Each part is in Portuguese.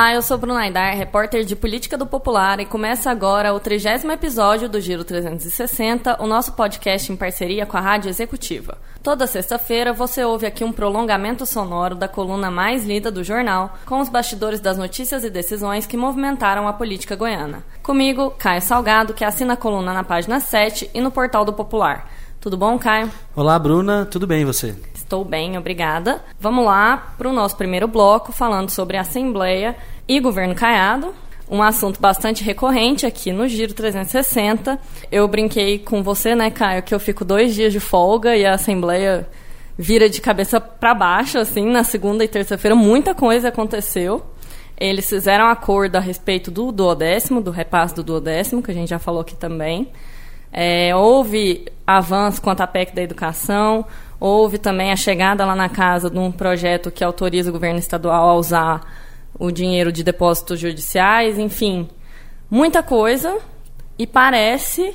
Olá, eu sou Bruna Aidar, repórter de Política do Popular, e começa agora o 30 episódio do Giro 360, o nosso podcast em parceria com a Rádio Executiva. Toda sexta-feira você ouve aqui um prolongamento sonoro da coluna mais lida do jornal, com os bastidores das notícias e decisões que movimentaram a política goiana. Comigo, Caio Salgado, que assina a coluna na página 7 e no portal do Popular. Tudo bom, Caio? Olá, Bruna, tudo bem você? Estou bem, obrigada. Vamos lá para o nosso primeiro bloco, falando sobre Assembleia e governo Caiado. Um assunto bastante recorrente aqui no Giro 360. Eu brinquei com você, né, Caio, que eu fico dois dias de folga e a Assembleia vira de cabeça para baixo, assim, na segunda e terça-feira. Muita coisa aconteceu. Eles fizeram acordo a respeito do duodécimo, do repasse do duodécimo, que a gente já falou aqui também. É, houve avanço quanto à PEC da educação, Houve também a chegada lá na casa de um projeto que autoriza o governo estadual a usar o dinheiro de depósitos judiciais, enfim, muita coisa. E parece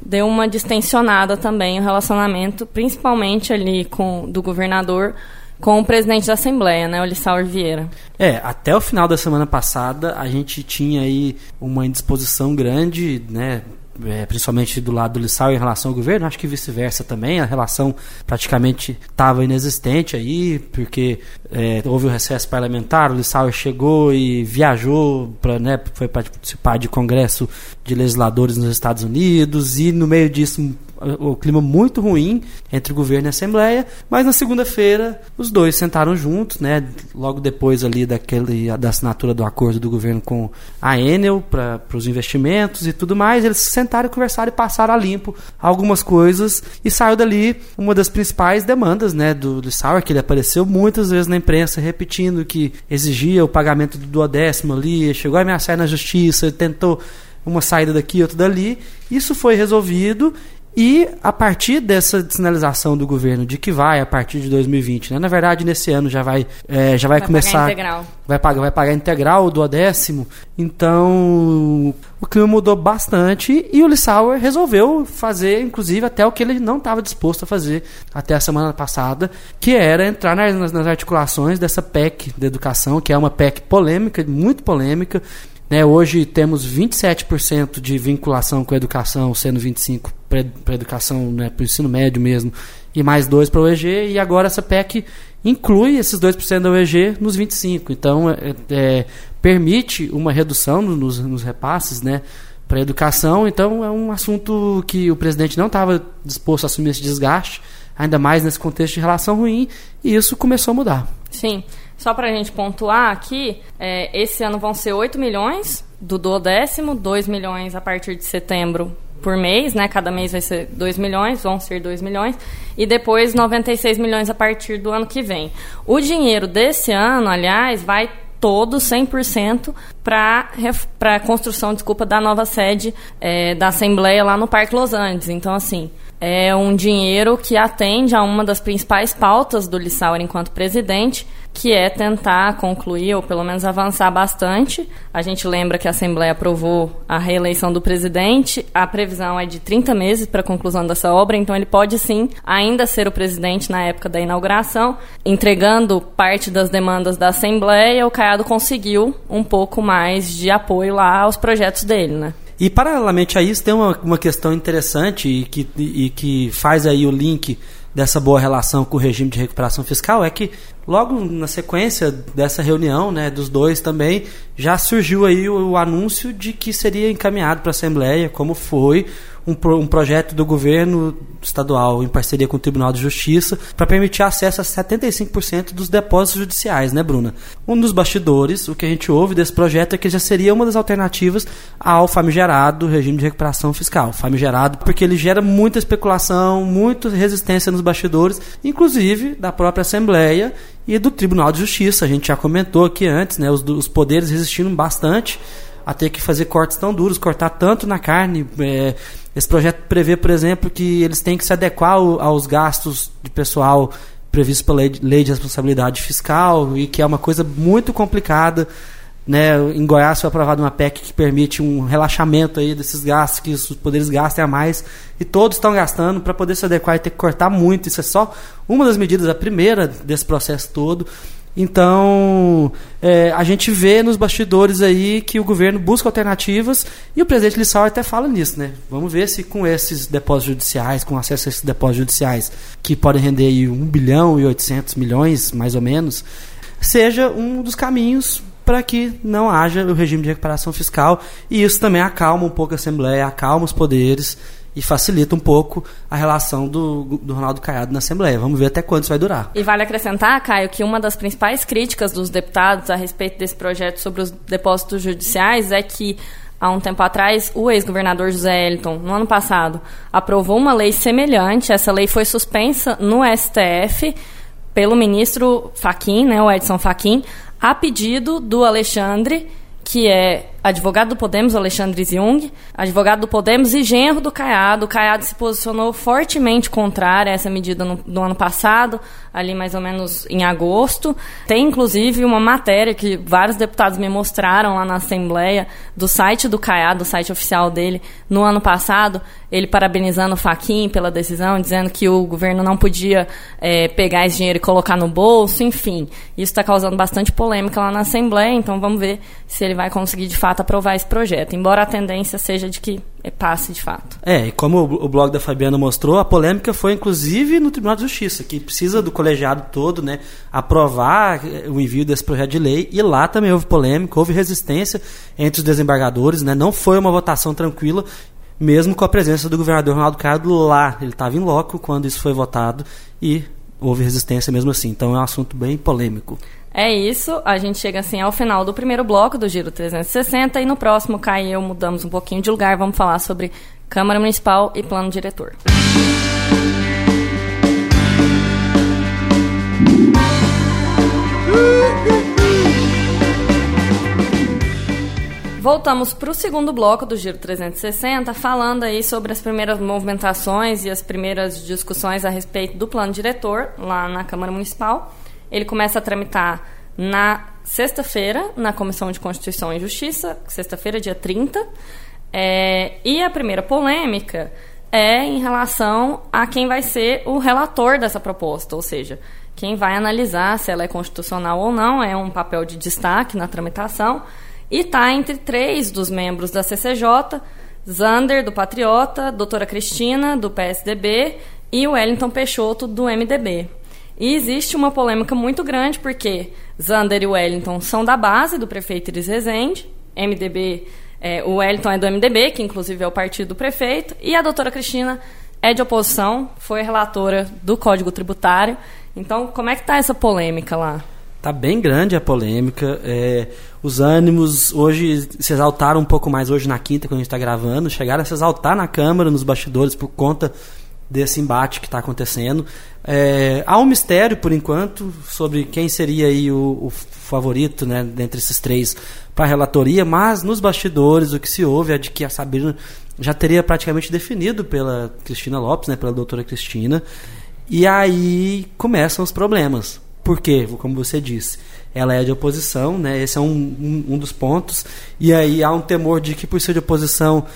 deu uma distensionada também o relacionamento, principalmente ali com do governador com o presidente da Assembleia, né, o Lissauer Vieira. É, até o final da semana passada a gente tinha aí uma indisposição grande, né, é, principalmente do lado do Lissau em relação ao governo, acho que vice-versa também, a relação praticamente estava inexistente aí, porque é, houve o recesso parlamentar, o Lissau chegou e viajou, pra, né, foi participar de congresso de legisladores nos Estados Unidos, e no meio disso o clima muito ruim entre o governo e a Assembleia, mas na segunda-feira os dois sentaram juntos, né, logo depois ali daquele da assinatura do acordo do governo com a Enel para os investimentos e tudo mais, eles sentaram conversaram e passaram a limpo algumas coisas e saiu dali uma das principais demandas, né, do, do Sauer, que ele apareceu muitas vezes na imprensa repetindo que exigia o pagamento do duodécimo ali, chegou a ameaçar na justiça, tentou uma saída daqui, outra dali. Isso foi resolvido e a partir dessa sinalização do governo de que vai a partir de 2020, né? na verdade nesse ano já vai, é, já vai, vai começar, pagar integral. vai pagar, vai pagar integral do décimo. Então o clima mudou bastante e o Lissauer resolveu fazer, inclusive até o que ele não estava disposto a fazer até a semana passada, que era entrar nas, nas articulações dessa PEC da educação, que é uma PEC polêmica, muito polêmica, né, hoje temos 27% de vinculação com a educação, sendo 25% para a educação, né, para o ensino médio mesmo, e mais 2% para o EG, e agora essa PEC inclui esses 2% da UEG nos 25%. Então, é, é, permite uma redução nos, nos repasses né, para a educação. Então, é um assunto que o presidente não estava disposto a assumir esse desgaste, ainda mais nesse contexto de relação ruim, e isso começou a mudar. Sim. Só para a gente pontuar aqui, é, esse ano vão ser 8 milhões do duodécimo, 2 milhões a partir de setembro por mês, né? Cada mês vai ser 2 milhões, vão ser 2 milhões, e depois 96 milhões a partir do ano que vem. O dinheiro desse ano, aliás, vai todo 100% para a construção, desculpa, da nova sede é, da Assembleia lá no Parque Los Andes. Então, assim, é um dinheiro que atende a uma das principais pautas do Lissauer enquanto presidente, que é tentar concluir ou pelo menos avançar bastante. A gente lembra que a Assembleia aprovou a reeleição do presidente, a previsão é de 30 meses para a conclusão dessa obra, então ele pode sim ainda ser o presidente na época da inauguração, entregando parte das demandas da Assembleia. O Caiado conseguiu um pouco mais de apoio lá aos projetos dele, né? E paralelamente a isso tem uma, uma questão interessante e que, e que faz aí o link dessa boa relação com o regime de recuperação fiscal é que logo na sequência dessa reunião, né, dos dois também, já surgiu aí o, o anúncio de que seria encaminhado para a Assembleia, como foi um, um projeto do governo estadual em parceria com o Tribunal de Justiça para permitir acesso a 75% dos depósitos judiciais, né, Bruna? Um dos bastidores, o que a gente ouve desse projeto é que já seria uma das alternativas ao famigerado regime de recuperação fiscal. Famigerado porque ele gera muita especulação, muita resistência nos bastidores, inclusive da própria Assembleia e do Tribunal de Justiça. A gente já comentou aqui antes, né, os, os poderes resistindo bastante a ter que fazer cortes tão duros, cortar tanto na carne. É, esse projeto prevê, por exemplo, que eles têm que se adequar aos gastos de pessoal previstos pela lei de responsabilidade fiscal e que é uma coisa muito complicada. Né, em Goiás foi aprovada uma PEC que permite um relaxamento aí desses gastos que os poderes gastem a mais e todos estão gastando para poder se adequar e ter que cortar muito. Isso é só uma das medidas, a primeira desse processo todo. Então, é, a gente vê nos bastidores aí que o governo busca alternativas e o presidente Lissau até fala nisso, né? Vamos ver se com esses depósitos judiciais, com acesso a esses depósitos judiciais, que podem render aí 1 bilhão e 800 milhões, mais ou menos, seja um dos caminhos para que não haja o regime de recuperação fiscal e isso também acalma um pouco a Assembleia, acalma os poderes e facilita um pouco a relação do, do Ronaldo Caiado na Assembleia. Vamos ver até quando isso vai durar. E vale acrescentar, Caio, que uma das principais críticas dos deputados a respeito desse projeto sobre os depósitos judiciais é que há um tempo atrás, o ex-governador José Eliton, no ano passado, aprovou uma lei semelhante. Essa lei foi suspensa no STF pelo ministro Faquim, né, o Edson Faquim, a pedido do Alexandre, que é advogado do Podemos, Alexandre Jung, advogado do Podemos e genro do Caiado. O Caiado se posicionou fortemente contrário a essa medida no, no, ano passado, ali mais ou menos em agosto. Tem inclusive uma matéria que vários deputados me mostraram lá na Assembleia, do site do Caiado, do site oficial dele, no ano passado, ele parabenizando o Faquin pela decisão, dizendo que o governo não podia é, pegar esse dinheiro e colocar no bolso, enfim. Isso está causando bastante polêmica lá na Assembleia, então vamos ver se ele vai conseguir de fato fato aprovar esse projeto, embora a tendência seja de que passe de fato. É, e como o blog da Fabiana mostrou, a polêmica foi inclusive no Tribunal de Justiça, que precisa do colegiado todo, né, aprovar eh, o envio desse projeto de lei, e lá também houve polêmica, houve resistência entre os desembargadores, né, não foi uma votação tranquila, mesmo com a presença do governador Ronaldo Caiado lá, ele estava em loco quando isso foi votado e houve resistência mesmo assim, então é um assunto bem polêmico. É isso, a gente chega assim ao final do primeiro bloco do Giro 360 e no próximo, Kai e eu mudamos um pouquinho de lugar, vamos falar sobre Câmara Municipal e Plano Diretor. Voltamos para o segundo bloco do Giro 360, falando aí sobre as primeiras movimentações e as primeiras discussões a respeito do plano diretor lá na Câmara Municipal. Ele começa a tramitar na sexta-feira, na Comissão de Constituição e Justiça, sexta-feira, dia 30. É, e a primeira polêmica é em relação a quem vai ser o relator dessa proposta, ou seja, quem vai analisar se ela é constitucional ou não, é um papel de destaque na tramitação, e está entre três dos membros da CCJ, Zander, do Patriota, doutora Cristina, do PSDB, e o Wellington Peixoto, do MDB. E existe uma polêmica muito grande porque Zander e Wellington são da base do prefeito Iris Rezende, MDB, é, o Wellington é do MDB, que inclusive é o partido do prefeito, e a doutora Cristina é de oposição, foi relatora do Código Tributário. Então, como é que está essa polêmica lá? Está bem grande a polêmica. É, os ânimos hoje se exaltaram um pouco mais hoje na quinta, quando a gente está gravando. Chegaram a se exaltar na Câmara, nos bastidores, por conta desse embate que está acontecendo. É, há um mistério, por enquanto, sobre quem seria aí o, o favorito né, dentre esses três para a relatoria, mas nos bastidores o que se ouve é de que a Sabrina já teria praticamente definido pela Cristina Lopes, né, pela doutora Cristina, e aí começam os problemas. Por quê? Como você disse, ela é de oposição, né? esse é um, um, um dos pontos, e aí há um temor de que, por ser de oposição,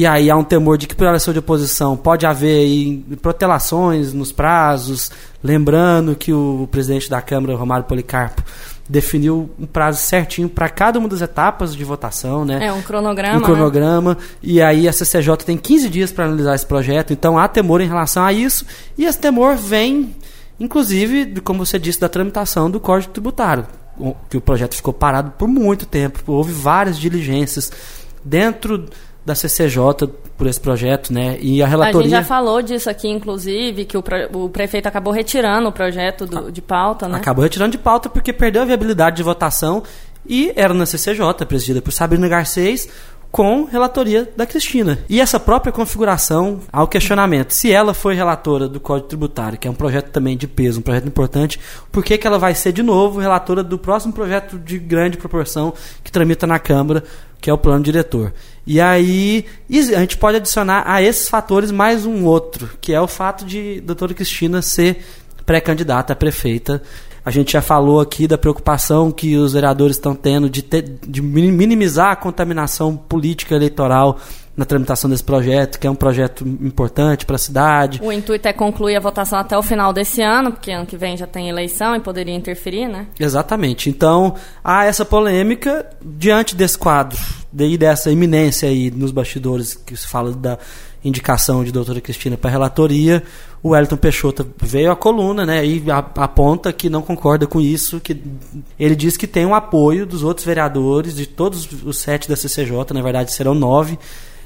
e aí há um temor de que, por ser de oposição, pode haver aí protelações nos prazos. Lembrando que o presidente da Câmara, Romário Policarpo, definiu um prazo certinho para cada uma das etapas de votação, né? É um cronograma. Um cronograma. Né? E aí a CCJ tem 15 dias para analisar esse projeto, então há temor em relação a isso. E esse temor vem, inclusive, como você disse, da tramitação do Código Tributário, que o projeto ficou parado por muito tempo. Houve várias diligências dentro da CCJ por esse projeto, né? E a relatoria. A gente já falou disso aqui, inclusive, que o, pre... o prefeito acabou retirando o projeto do... de pauta, né? Acabou retirando de pauta porque perdeu a viabilidade de votação e era na CCJ, presidida por Sabrina Garcês, com relatoria da Cristina. E essa própria configuração ao questionamento, se ela foi relatora do Código Tributário, que é um projeto também de peso, um projeto importante, por que, que ela vai ser de novo relatora do próximo projeto de grande proporção que tramita na Câmara, que é o plano diretor? E aí a gente pode adicionar a esses fatores mais um outro, que é o fato de a doutora Cristina ser pré-candidata a prefeita a gente já falou aqui da preocupação que os vereadores estão tendo de, ter, de minimizar a contaminação política eleitoral na tramitação desse projeto, que é um projeto importante para a cidade. O intuito é concluir a votação até o final desse ano, porque ano que vem já tem eleição e poderia interferir, né? Exatamente. Então, há essa polêmica diante desse quadro, daí dessa iminência aí nos bastidores que se fala da indicação de doutora Cristina para a relatoria, o Wellington Peixoto veio à coluna né, e aponta que não concorda com isso, que ele diz que tem o um apoio dos outros vereadores, de todos os sete da CCJ, na verdade serão nove,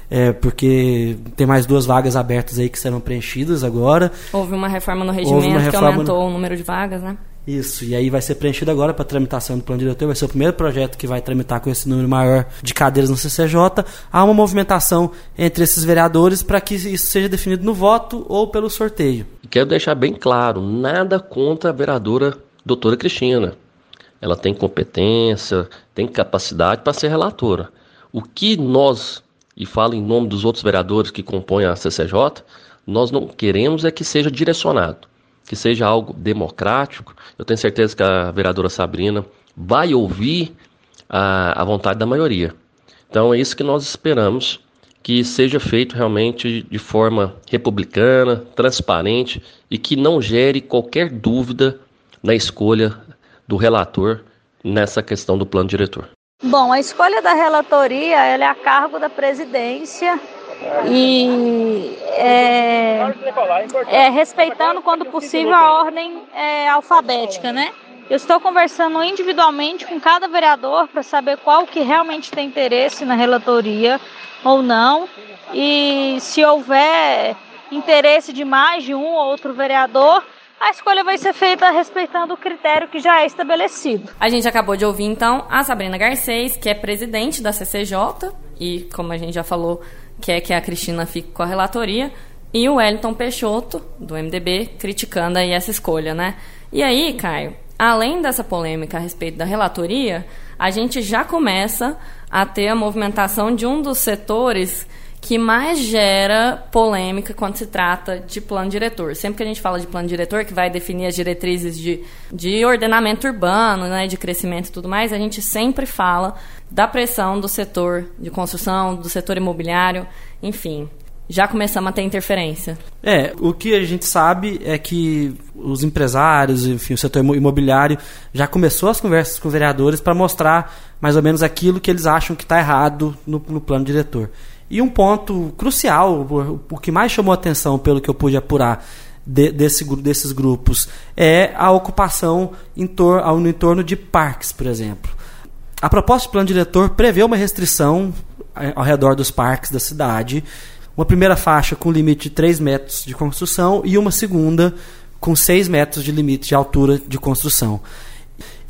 é, porque tem mais duas vagas abertas aí que serão preenchidas agora. Houve uma reforma no regimento reforma que aumentou no... o número de vagas, né? Isso, e aí vai ser preenchido agora para tramitação do plano diretor, vai ser o primeiro projeto que vai tramitar com esse número maior de cadeiras no CCJ. Há uma movimentação entre esses vereadores para que isso seja definido no voto ou pelo sorteio. Quero deixar bem claro, nada contra a vereadora doutora Cristina. Ela tem competência, tem capacidade para ser relatora. O que nós, e falo em nome dos outros vereadores que compõem a CCJ, nós não queremos é que seja direcionado que seja algo democrático. Eu tenho certeza que a vereadora Sabrina vai ouvir a, a vontade da maioria. Então é isso que nós esperamos que seja feito realmente de forma republicana, transparente e que não gere qualquer dúvida na escolha do relator nessa questão do plano diretor. Bom, a escolha da relatoria ela é a cargo da presidência e é, é, respeitando, quando possível, a ordem é, alfabética, né? Eu estou conversando individualmente com cada vereador para saber qual que realmente tem interesse na relatoria ou não. E se houver interesse de mais de um ou outro vereador, a escolha vai ser feita respeitando o critério que já é estabelecido. A gente acabou de ouvir então a Sabrina Garcês, que é presidente da CCJ e, como a gente já falou, quer que a Cristina fique com a relatoria, e o Wellington Peixoto, do MDB, criticando aí essa escolha, né? E aí, Caio, além dessa polêmica a respeito da relatoria, a gente já começa a ter a movimentação de um dos setores que mais gera polêmica quando se trata de plano diretor. Sempre que a gente fala de plano diretor, que vai definir as diretrizes de, de ordenamento urbano, né, de crescimento e tudo mais, a gente sempre fala da pressão do setor de construção, do setor imobiliário, enfim. Já começamos a ter interferência. É, o que a gente sabe é que os empresários, enfim, o setor imobiliário já começou as conversas com vereadores para mostrar mais ou menos aquilo que eles acham que está errado no, no plano diretor. E um ponto crucial, o que mais chamou atenção pelo que eu pude apurar de, desse, desses grupos, é a ocupação em tor no entorno de parques, por exemplo. A proposta do plano diretor prevê uma restrição eh, ao redor dos parques da cidade, uma primeira faixa com limite de 3 metros de construção e uma segunda com 6 metros de limite de altura de construção.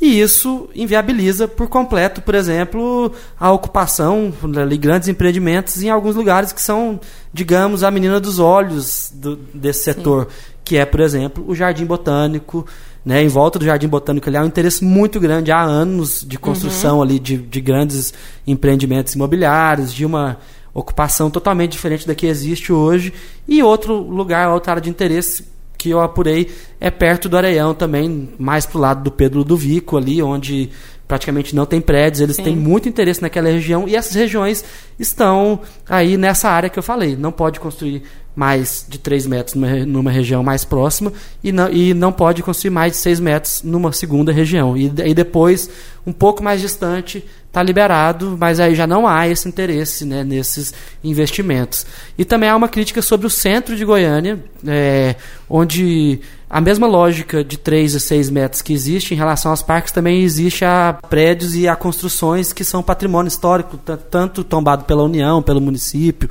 E isso inviabiliza por completo, por exemplo, a ocupação de grandes empreendimentos em alguns lugares que são, digamos, a menina dos olhos do, desse setor, Sim. que é, por exemplo, o Jardim Botânico. Né, em volta do Jardim Botânico ali há um interesse muito grande há anos de construção uhum. ali de, de grandes empreendimentos imobiliários, de uma ocupação totalmente diferente da que existe hoje. E outro lugar, outra área de interesse que eu apurei é perto do Areião também, mais pro lado do Pedro Ludovico ali, onde praticamente não tem prédios, eles Sim. têm muito interesse naquela região e essas regiões estão aí nessa área que eu falei. Não pode construir mais de 3 metros numa, numa região mais próxima e não, e não pode construir mais de 6 metros numa segunda região. E, e depois, um pouco mais distante, está liberado, mas aí já não há esse interesse né, nesses investimentos. E também há uma crítica sobre o centro de Goiânia, é, onde a mesma lógica de 3 a 6 metros que existe em relação aos parques também existe a prédios e a construções que são patrimônio histórico, tanto tombado pela União, pelo município,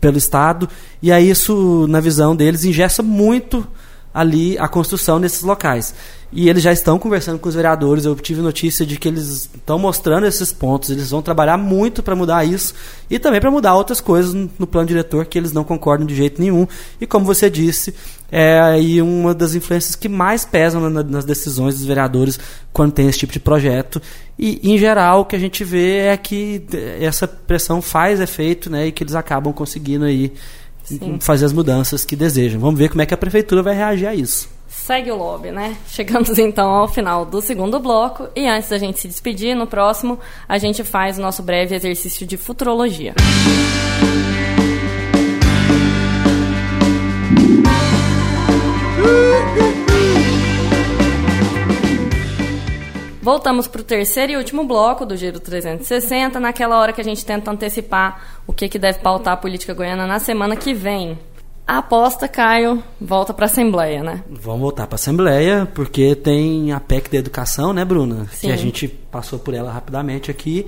pelo Estado. E aí isso, na visão deles, ingessa muito ali a construção nesses locais. E eles já estão conversando com os vereadores. Eu tive notícia de que eles estão mostrando esses pontos. Eles vão trabalhar muito para mudar isso e também para mudar outras coisas no plano diretor que eles não concordam de jeito nenhum. E como você disse, é aí uma das influências que mais pesam nas decisões dos vereadores quando tem esse tipo de projeto. E, em geral, o que a gente vê é que essa pressão faz efeito né, e que eles acabam conseguindo aí Sim. fazer as mudanças que desejam. Vamos ver como é que a prefeitura vai reagir a isso segue o lobby, né? Chegamos então ao final do segundo bloco e antes da gente se despedir, no próximo a gente faz o nosso breve exercício de futurologia. Música Voltamos para o terceiro e último bloco do Giro 360, naquela hora que a gente tenta antecipar o que, que deve pautar a política goiana na semana que vem. A aposta, Caio, volta para a Assembleia, né? Vamos voltar para a Assembleia, porque tem a PEC da educação, né, Bruna? Sim. Que a gente passou por ela rapidamente aqui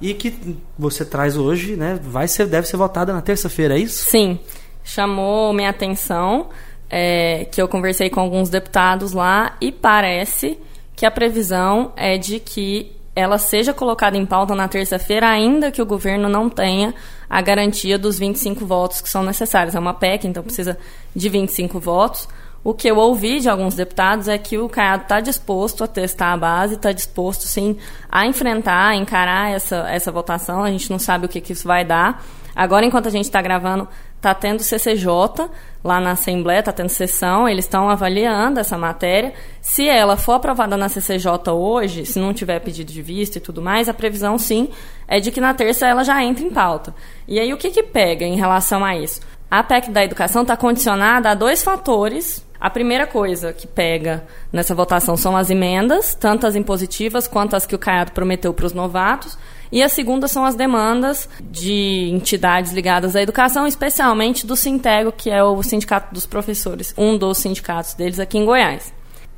e que você traz hoje, né? Vai ser, deve ser votada na terça-feira, é isso? Sim. Chamou minha atenção é, que eu conversei com alguns deputados lá e parece que a previsão é de que ela seja colocada em pauta na terça-feira, ainda que o governo não tenha a garantia dos 25 votos que são necessários. É uma PEC, então precisa de 25 votos. O que eu ouvi de alguns deputados é que o Caiado está disposto a testar a base, está disposto, sim, a enfrentar, a encarar essa, essa votação. A gente não sabe o que, que isso vai dar. Agora, enquanto a gente está gravando, está tendo CCJ lá na Assembleia, está tendo sessão, eles estão avaliando essa matéria. Se ela for aprovada na CCJ hoje, se não tiver pedido de vista e tudo mais, a previsão sim é de que na terça ela já entre em pauta. E aí o que, que pega em relação a isso? A PEC da educação está condicionada a dois fatores. A primeira coisa que pega nessa votação são as emendas, tanto as impositivas quanto as que o Caiado prometeu para os novatos. E a segunda são as demandas de entidades ligadas à educação, especialmente do Sintego, que é o Sindicato dos Professores, um dos sindicatos deles aqui em Goiás.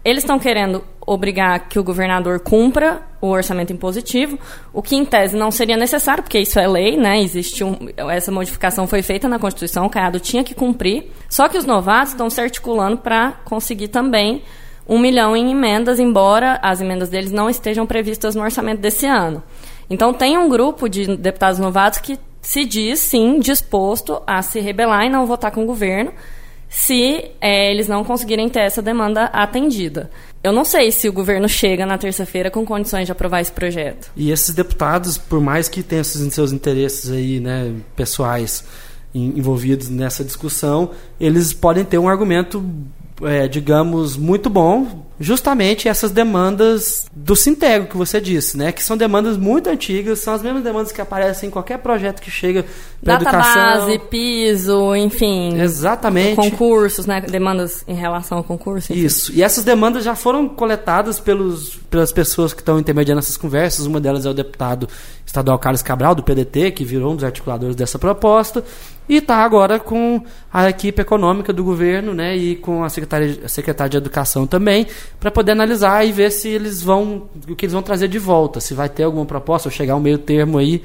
Eles estão querendo obrigar que o governador cumpra o orçamento impositivo, o que em tese não seria necessário, porque isso é lei, né? Existe um, essa modificação foi feita na Constituição, o Caiado tinha que cumprir. Só que os novatos estão se articulando para conseguir também um milhão em emendas, embora as emendas deles não estejam previstas no orçamento desse ano. Então tem um grupo de deputados novatos que se diz sim disposto a se rebelar e não votar com o governo se é, eles não conseguirem ter essa demanda atendida. Eu não sei se o governo chega na terça-feira com condições de aprovar esse projeto. E esses deputados, por mais que tenham seus interesses aí, né, pessoais envolvidos nessa discussão, eles podem ter um argumento, é, digamos, muito bom justamente essas demandas do Sintego que você disse, né? Que são demandas muito antigas, são as mesmas demandas que aparecem em qualquer projeto que chega para educação. base, piso, enfim. Exatamente. Concursos, né? Demandas em relação ao concurso. Enfim. Isso. E essas demandas já foram coletadas pelos, pelas pessoas que estão intermediando essas conversas. Uma delas é o deputado estadual Carlos Cabral, do PDT, que virou um dos articuladores dessa proposta e está agora com a equipe econômica do governo né, e com a secretária, a secretária de Educação também, para poder analisar e ver se eles vão, o que eles vão trazer de volta, se vai ter alguma proposta ou chegar um meio termo aí,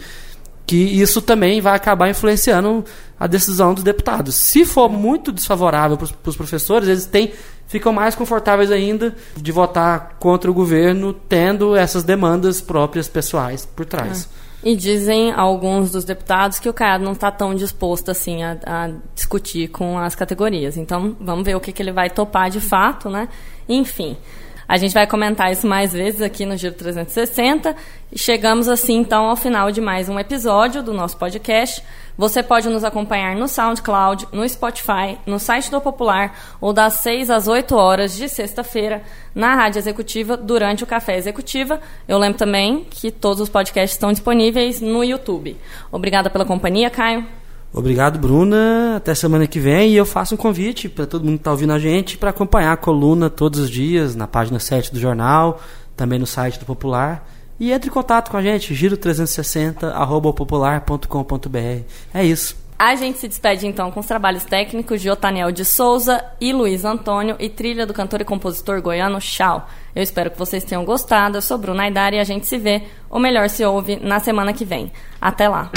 que isso também vai acabar influenciando a decisão dos deputados. Se for muito desfavorável para os professores, eles têm, ficam mais confortáveis ainda de votar contra o governo, tendo essas demandas próprias pessoais por trás. É. E dizem alguns dos deputados que o Caiado não está tão disposto assim a, a, discutir com as categorias. Então, vamos ver o que, que ele vai topar de fato, né? Enfim, a gente vai comentar isso mais vezes aqui no Giro 360. E chegamos assim, então, ao final de mais um episódio do nosso podcast. Você pode nos acompanhar no SoundCloud, no Spotify, no site do Popular ou das 6 às 8 horas de sexta-feira na Rádio Executiva durante o Café Executiva. Eu lembro também que todos os podcasts estão disponíveis no YouTube. Obrigada pela companhia, Caio. Obrigado, Bruna. Até semana que vem. E eu faço um convite para todo mundo que está ouvindo a gente para acompanhar a coluna todos os dias na página 7 do jornal, também no site do Popular. E entre em contato com a gente, giro360 popular.com.br. É isso. A gente se despede então com os trabalhos técnicos de Otaniel de Souza e Luiz Antônio e trilha do cantor e compositor goiano Chau. Eu espero que vocês tenham gostado. Eu sou Bruna Aidar e a gente se vê, ou melhor, se ouve, na semana que vem. Até lá!